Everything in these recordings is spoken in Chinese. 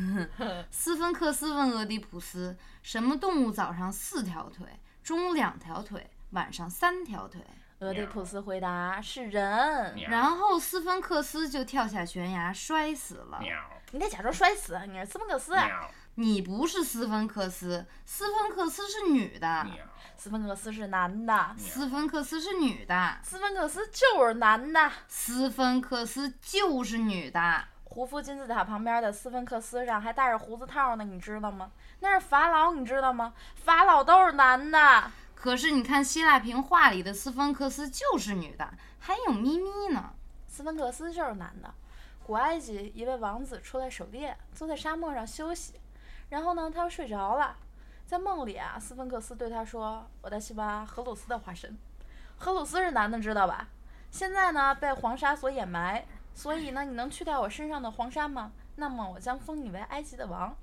斯芬克斯问俄狄浦斯：“什么动物早上四条腿，中午两条腿，晚上三条腿俄狄浦斯回答：“是人。然后斯芬克斯就跳下悬崖摔死了。你得假装摔死，你是斯芬克斯。你不是斯芬克斯，斯芬克斯是女的，斯芬克斯是男的，斯芬克斯是女的，斯芬克斯就是男的。斯芬克斯就是女的。胡夫金字塔旁边的斯芬克斯上还戴着胡子套呢，你知道吗？那是法老，你知道吗？法老都是男的。可是你看希腊平画里的斯芬克斯就是女的，还有咪咪呢。斯芬克斯就是男的。古埃及一位王子出来狩猎，坐在沙漠上休息，然后呢，他又睡着了。在梦里啊，斯芬克斯对他说：“我在西巴荷鲁斯的化身。荷鲁斯是男的，知道吧？现在呢，被黄沙所掩埋，所以呢，你能去掉我身上的黄沙吗？那么我将封你为埃及的王。”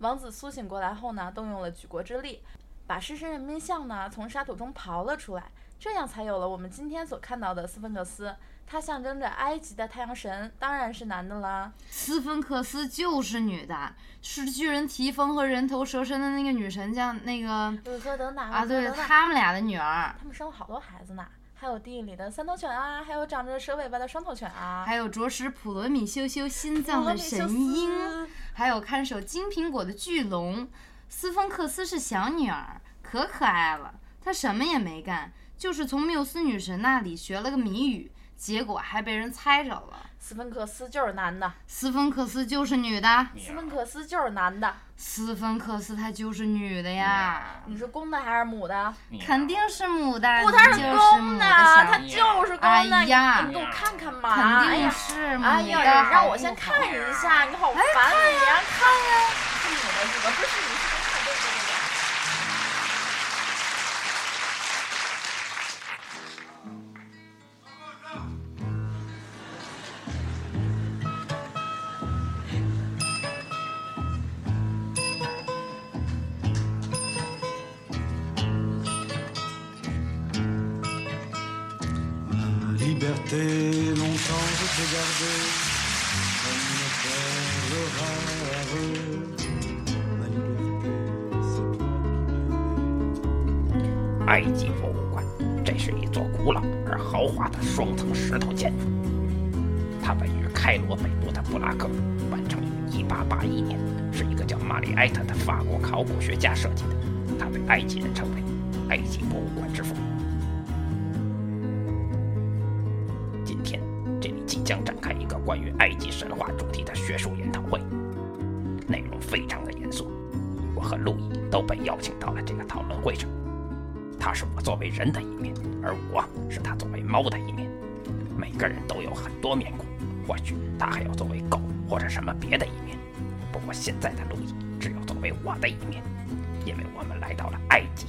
王子苏醒过来后呢，动用了举国之力，把狮身人面像呢从沙土中刨了出来，这样才有了我们今天所看到的斯芬克斯。它象征着埃及的太阳神，当然是男的啦。斯芬克斯就是女的，是巨人提丰和人头蛇身的那个女神叫那个啊，对，他们俩的女儿，他们生了好多孩子呢，还有地狱里的三头犬啊，还有长着蛇尾巴的双头犬啊，还有啄食普罗米修修心脏的神鹰，还有看守金苹果的巨龙。斯芬克斯是小女儿，可可爱了。她什么也没干，就是从缪斯女神那里学了个谜语，结果还被人猜着了。斯芬克斯就是男的，斯芬克斯就是女的，斯芬克斯就是男的，斯芬克斯她就是女的呀，你是公的还是母的？肯定是母的，不，他是公的，他就是公的。哎呀你给我看看嘛！肯定是母的。哎呀，让我先看一下，你好烦你呀！看呀，是母的是吧？不是，你埃及博物馆，这是一座古老而豪华的双层石头建筑，它位于开罗北部的布拉克，完成于1881年，是一个叫玛丽埃特的法国考古学家设计的，他被埃及人称为“埃及博物馆之父”。今天，这里即将展开一个关于埃及神话主题的学术研讨会，内容非常的严肃。我和路易都被邀请到了这。他是我作为人的一面，而我是他作为猫的一面。每个人都有很多面孔，或许他还要作为狗或者什么别的一面。不过现在的路易只有作为我的一面，因为我们来到了埃及。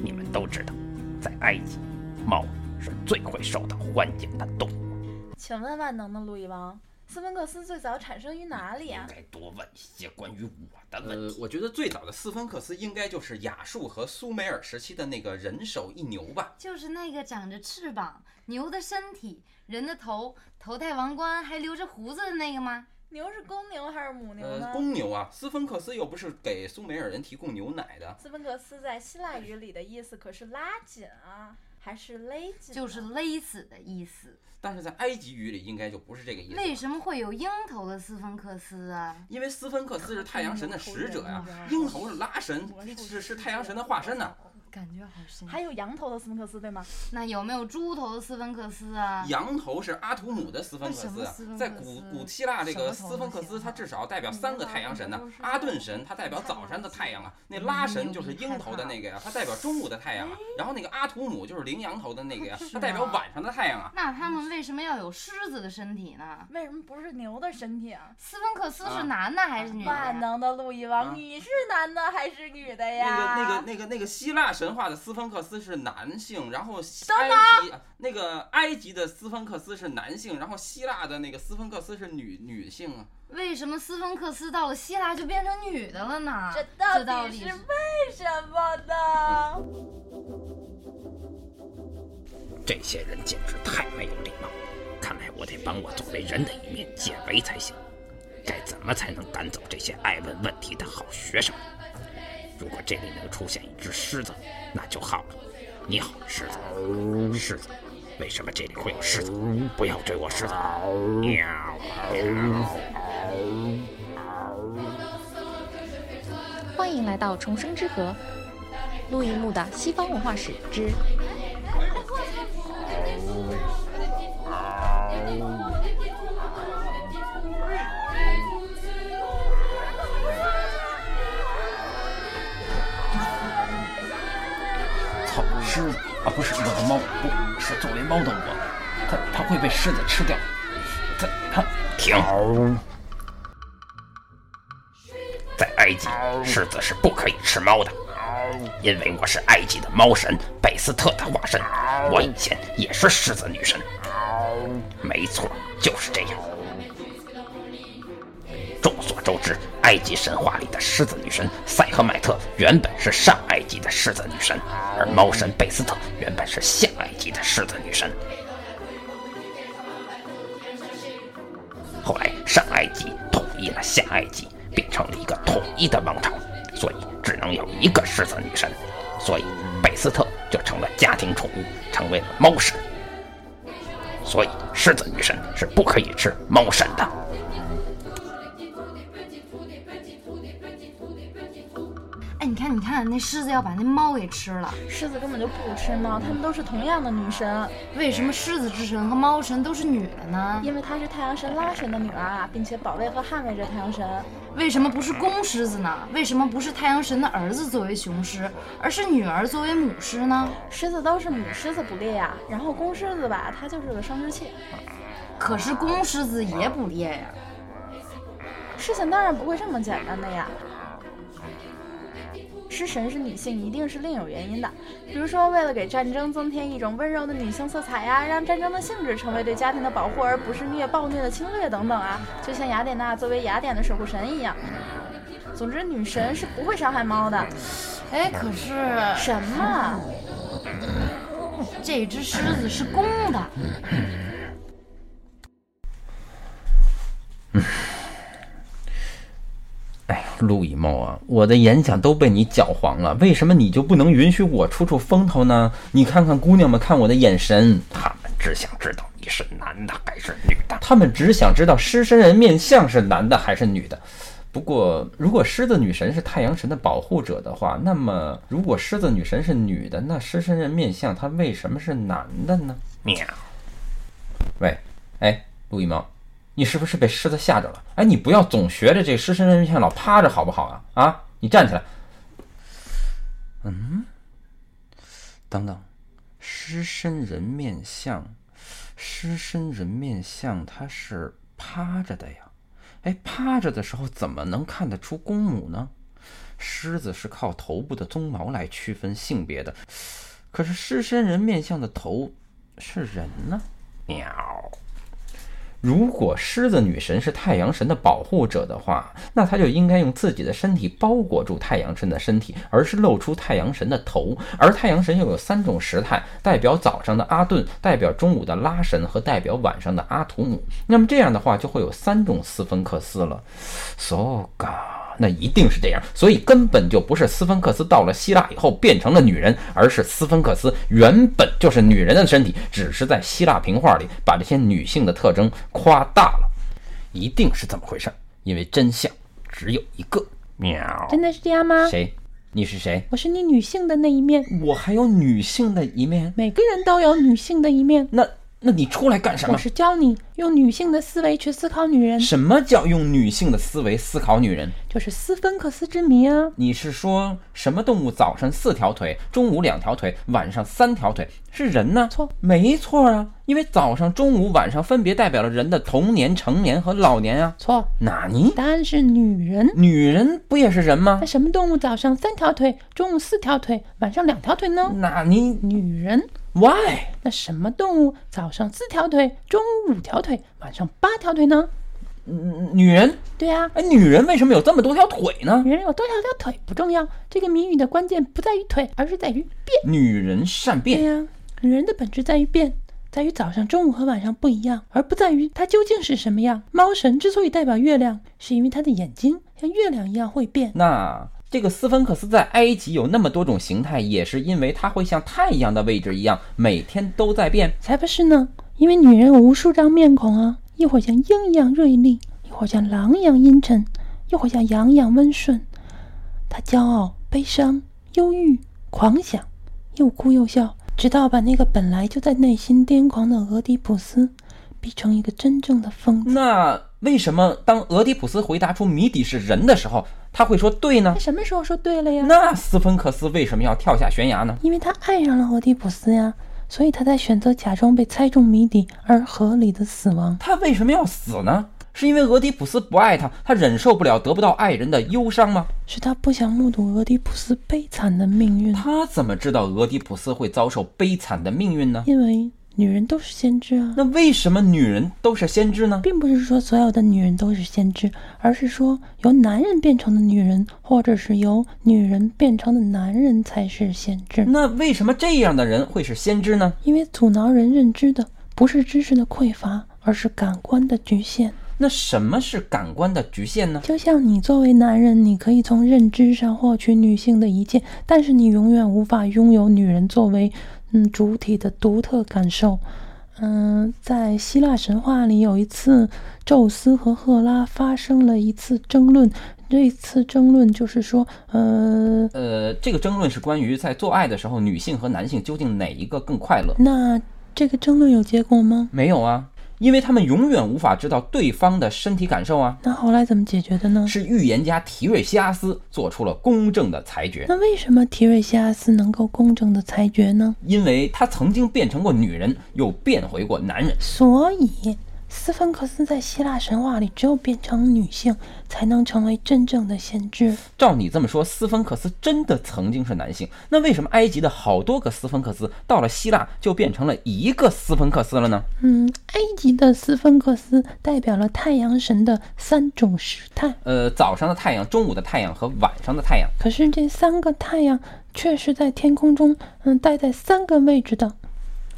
你们都知道，在埃及，猫是最会受到欢迎的动物。请问万能的路易王，斯芬克斯最早产生于哪里啊？应该多问一些关于我的问题。，呃我觉得最早的斯芬克斯应该就是亚述和苏美尔时期的那个人手一牛吧。就是那个长着翅膀、牛的身体、人的头、头戴王冠还留着胡子的那个吗？牛是公牛还是母牛呢？呃，公牛啊，斯芬克斯又不是给苏美尔人提供牛奶的。斯芬克斯在希腊语里的意思可是拉紧啊，还是勒死？就是。勒死的意思。但是在埃及语里应该就不是这个意思。为什么会有鹰头的斯芬克斯啊？因为斯芬克斯是太阳神的使者呀、鹰头是拉神，是是太阳神的化身呢、感觉好深。还有羊头的斯芬克斯对吗？那有没有猪头的斯芬克斯啊？羊头是阿图姆的斯芬克斯在古古希腊这个斯芬克斯，它至少代表三个太阳神呢阿顿神它代表早上的太阳啊，那拉神就是鹰头的那个呀，它代表中午的太阳啊。然后那个阿图姆就是羚羊头的那个呀，它代表晚上的太阳啊。那他们为什么要有狮子的身体呢？为什么不是牛的身体啊？斯芬克斯是啊男的还是女的？万能的路易王，啊你是男的还是女的呀那呀？个那个那个那个希腊神话的斯芬克斯是男性，然后埃及那个埃及的斯芬克斯是男性，然后希腊的那个斯芬克斯是女女性啊。为什么斯芬克斯到了希腊就变成女的了呢？这这到底是底是为什么呢？这些人简直太没有礼貌，看来我得帮我作为人的一面解围才行。该怎么才能赶走这些爱问问题的好学生？如果这里能出现一只狮子，那就好了。你好，狮子，狮子，为什么这里会有狮子？不要追我，狮子！喵！欢迎来到重生之河，陆一木的西方文化史之。啊，不是我的猫，不是作为猫的我，它它会被狮子吃掉。它它停！在埃及，狮子是不可以吃猫的，因为我是埃及的猫神贝斯特的化身，我以前也是狮子女神。没错，就是这样。众所周知，埃及神话里的狮子女神塞赫迈特原本是上埃及的狮子女神，而猫神贝斯特原本是下埃及的狮子女神。后来上埃及统一了下埃及，变成了一个统一的王朝，所以只能有一个狮子女神，所以贝斯特就成了家庭宠物，成为了猫神。所以狮子女神是不可以吃猫神的。哎，你看，你看，那狮子要把那猫给吃了。狮子根本就不吃猫，它们都是同样的女神。为什么狮子之神和猫神都是女的呢？因为她是太阳神拉神的女儿啊，并且保卫和捍卫着太阳神。为什么不是公狮子呢？为什么不是太阳神的儿子作为雄狮，而是女儿作为母狮呢？狮子都是母狮子捕猎呀，然后公狮子吧，它就是个生殖器。可是公狮子也捕猎呀。事情当然不会这么简单的呀。狮神是女性，一定是另有原因的。比如说，为了给战争增添一种温柔的女性色彩呀，让战争的性质成为对家庭的保护，而不是虐暴虐的侵略等等啊。就像雅典娜作为雅典的守护神一样。总之，女神是不会伤害猫的。哎，可是什么？这只狮子是公的。哎呀，陆以茂啊，我的演讲都被你搅黄了，为什么你就不能允许我出出风头呢？你看看姑娘们看我的眼神，她们只想知道你是男的还是女的，她们只想知道狮身人面像是男的还是女的。不过，如果狮子女神是太阳神的保护者的话，那么如果狮子女神是女的，那狮身人面像她为什么是男的呢？喵。喂，哎，陆以茂。你是不是被狮子吓着了？哎，你不要总学着这狮身人面像老趴着好不好啊？啊，你站起来。嗯，等等，狮身人面像，狮身人面像它是趴着的呀。哎，趴着的时候怎么能看得出公母呢？狮子是靠头部的鬃毛来区分性别的，可是狮身人面像的头是人呢？喵。如果狮子女神是太阳神的保护者的话，那她就应该用自己的身体包裹住太阳神的身体，而是露出太阳神的头。而太阳神又有三种时态，代表早上的阿顿，代表中午的拉神和代表晚上的阿图姆。那么这样的话，就会有三种斯芬克斯了。So ga。那一定是这样，所以根本就不是斯芬克斯到了希腊以后变成了女人，而是斯芬克斯原本就是女人的身体，只是在希腊平画里把这些女性的特征夸大了，一定是这么回事。因为真相只有一个。喵，真的是这样吗？谁？你是谁？我是你女性的那一面。我还有女性的一面。每个人都有女性的一面。那。那你出来干什么？我是教你用女性的思维去思考女人。什么叫用女性的思维思考女人？就是斯芬克斯之谜啊！你是说什么动物早上四条腿，中午两条腿，晚上三条腿？是人呢？错，没错啊！因为早上、中午、晚上分别代表了人的童年、成年和老年啊。错，哪尼？答案是女人。女人不也是人吗？那什么动物早上三条腿，中午四条腿，晚上两条腿呢？哪尼？女人。Why？那什么动物早上四条腿，中午五条腿，晚上八条腿呢？嗯，女人。对呀，哎，女人为什么有这么多条腿呢？女人有多少条腿不重要，这个谜语的关键不在于腿，而是在于变。女人善变。对呀，女人的本质在于变，在于早上、中午和晚上不一样，而不在于它究竟是什么样。猫神之所以代表月亮，是因为它的眼睛像月亮一样会变。那这个斯芬克斯在埃及有那么多种形态，也是因为它会像太阳的位置一样，每天都在变。才不是呢，因为女人有无数张面孔啊，一会儿像鹰一样锐利，一会儿像狼一样阴沉，一会儿像羊一样温顺。她骄傲、悲伤、忧郁、狂想，又哭又笑，直到把那个本来就在内心癫狂的俄狄浦斯逼成一个真正的疯子。那为什么当俄狄浦斯回答出谜底是人的时候，他会说对呢他？什么时候说对了呀？那斯芬克斯为什么要跳下悬崖呢？因为他爱上了俄狄浦斯呀，所以他才选择假装被猜中谜底而合理的死亡。他为什么要死呢？是因为俄狄浦斯不爱他，他忍受不了得不到爱人的忧伤吗？是他不想目睹俄狄浦斯悲惨的命运，他怎么知道俄狄浦斯会遭受悲惨的命运呢？因为女人都是先知啊。那为什么女人都是先知呢？并不是说所有的女人都是先知，而是说由男人变成的女人，或者是由女人变成的男人才是先知。那为什么这样的人会是先知呢？因为阻挠人认知的不是知识的匮乏，而是感官的局限。那什么是感官的局限呢？就像你作为男人，你可以从认知上获取女性的一切，但是你永远无法拥有女人作为嗯主体的独特感受。嗯，在希腊神话里，有一次宙斯和赫拉发生了一次争论。这一次争论就是说，呃，呃，这个争论是关于在做爱的时候，女性和男性究竟哪一个更快乐？那这个争论有结果吗？没有啊，因为他们永远无法知道对方的身体感受啊。那后来怎么解决的呢？是预言家提瑞西阿斯做出了公正的裁决，那为什么提瑞西阿斯能够公正的裁决呢？因为他曾经变成过女人，又变回过男人。所以，斯芬克斯在希腊神话里只有变成女性，才能成为真正的先知。照你这么说，斯芬克斯真的曾经是男性，那为什么埃及的好多个斯芬克斯到了希腊就变成了一个斯芬克斯了呢？嗯，埃及的斯芬克斯代表了太阳神的三种时态，呃，早上的太阳、中午的太阳和晚上的太阳。可是这三个太阳却是在天空中，嗯，待在三个位置的。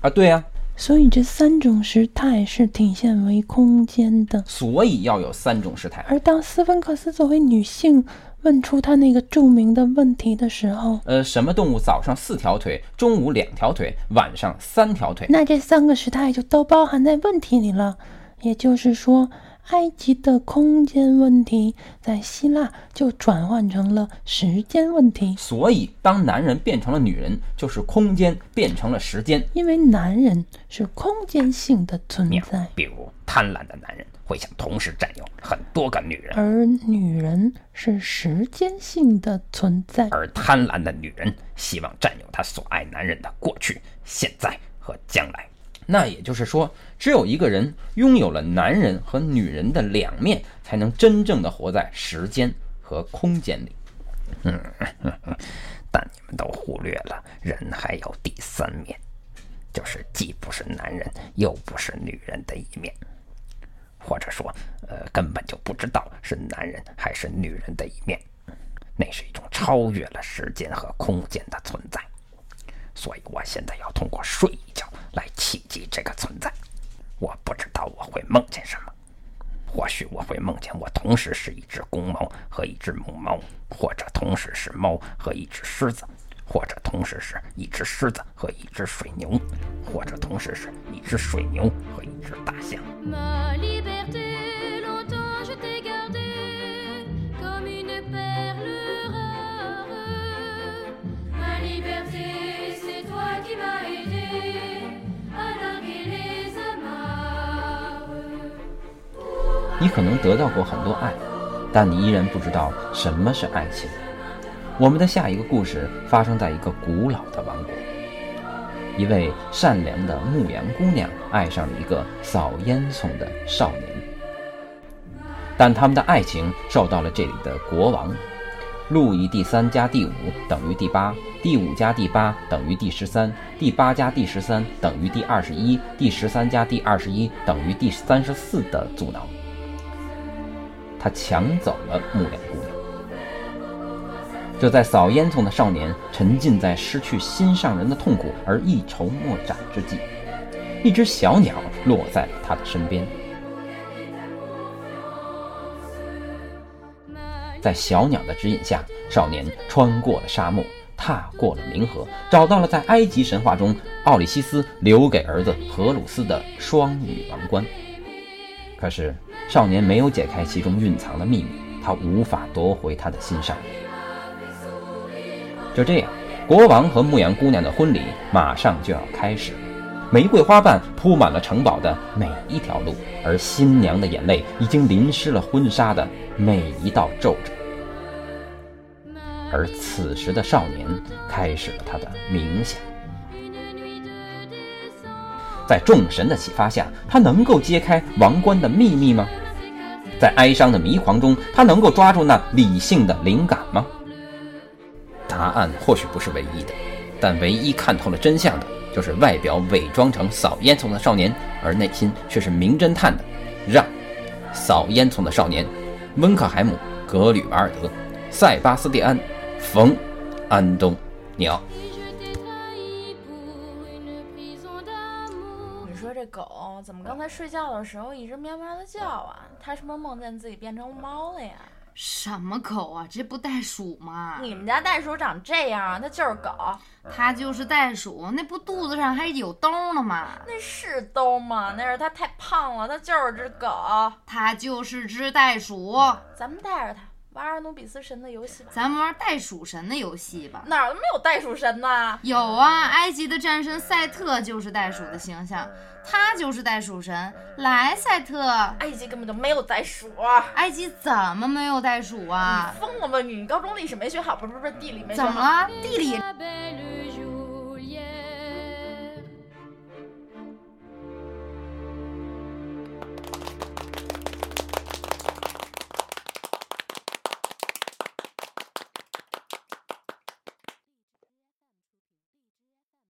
啊，对呀、所以这三种时态是体现为空间的。所以要有三种时态。而当斯芬克斯作为女性问出她那个著名的问题的时候，呃，什么动物早上四条腿，中午两条腿，晚上三条腿？那这三个时态就都包含在问题里了。也就是说，埃及的空间问题在希腊就转换成了时间问题，所以，当男人变成了女人，就是空间变成了时间。因为男人是空间性的存在，比如贪婪的男人会想同时占有很多个女人，而女人是时间性的存在。而贪婪的女人希望占有她所爱男人的过去、现在和将来。那也就是说，只有一个人拥有了男人和女人的两面，才能真正的活在时间和空间里。嗯 但你们都忽略了，人还有第三面，就是既不是男人又不是女人的一面，或者说，呃，根本就不知道是男人还是女人的一面。那是一种超越了时间和空间的存在。所以我现在要通过睡一觉来企及这个存在。我不知道我会梦见什么，或许我会梦见我同时是一只公猫和一只母猫，或者同时是猫和一只狮子，或者同时是一只狮子和一只水牛，或者同时是一只水牛和一只大象。你可能得到过很多爱，但你依然不知道什么是爱情。我们的下一个故事发生在一个古老的王国，一位善良的牧羊姑娘爱上了一个扫烟囱的少年，但他们的爱情受到了这里的国王。路易第三加第五等于第八，第五加第八等于第十三，第八加第十三等于第二十一，第十三加第二十一等于第三十四的阻挠。他抢走了牧羊姑娘。这在扫烟囱的少年沉浸在失去心上人的痛苦而一筹莫展之际，一只小鸟落在了他的身边。在小鸟的指引下，少年穿过了沙漠，踏过了冥河，找到了在埃及神话中奥里西斯留给儿子荷鲁斯的双羽王冠。可是，少年没有解开其中蕴藏的秘密，他无法夺回他的心上人。就这样，国王和牧羊姑娘的婚礼马上就要开始。玫瑰花瓣铺满了城堡的每一条路，而新娘的眼泪已经淋湿了婚纱的每一道皱褶。而此时的少年开始了他的冥想，在众神的启发下，他能够揭开王冠的秘密吗？在哀伤的迷狂中，他能够抓住那理性的灵感吗？答案或许不是唯一的，但唯一看透了真相的。就是外表伪装成扫烟囱的少年，而内心却是名侦探的让。扫烟囱的少年，温克海姆、格吕瓦尔德、塞巴斯蒂安、冯、安东尼奥。这狗怎么刚才睡觉的时候一直喵喵的叫啊？它是不是梦见自己变成猫了呀？什么狗啊？这不袋鼠吗？你们家袋鼠长这样啊？它就是狗。它就是袋鼠，那不肚子上还有兜呢吗？那是兜吗？那是它太胖了，它就是只狗。它就是只袋鼠。咱们带着它玩阿努比斯神的游戏吧。咱们玩袋鼠神的游戏吧。哪儿都没有袋鼠神呢？有啊，埃及的战神赛特就是袋鼠的形象。他就是袋鼠神，来，赛特。埃及根本就没有袋鼠。埃及怎么没有袋鼠啊？你疯了吧你？你高中历史没学好，不是不是地理没学好？怎么了？地理。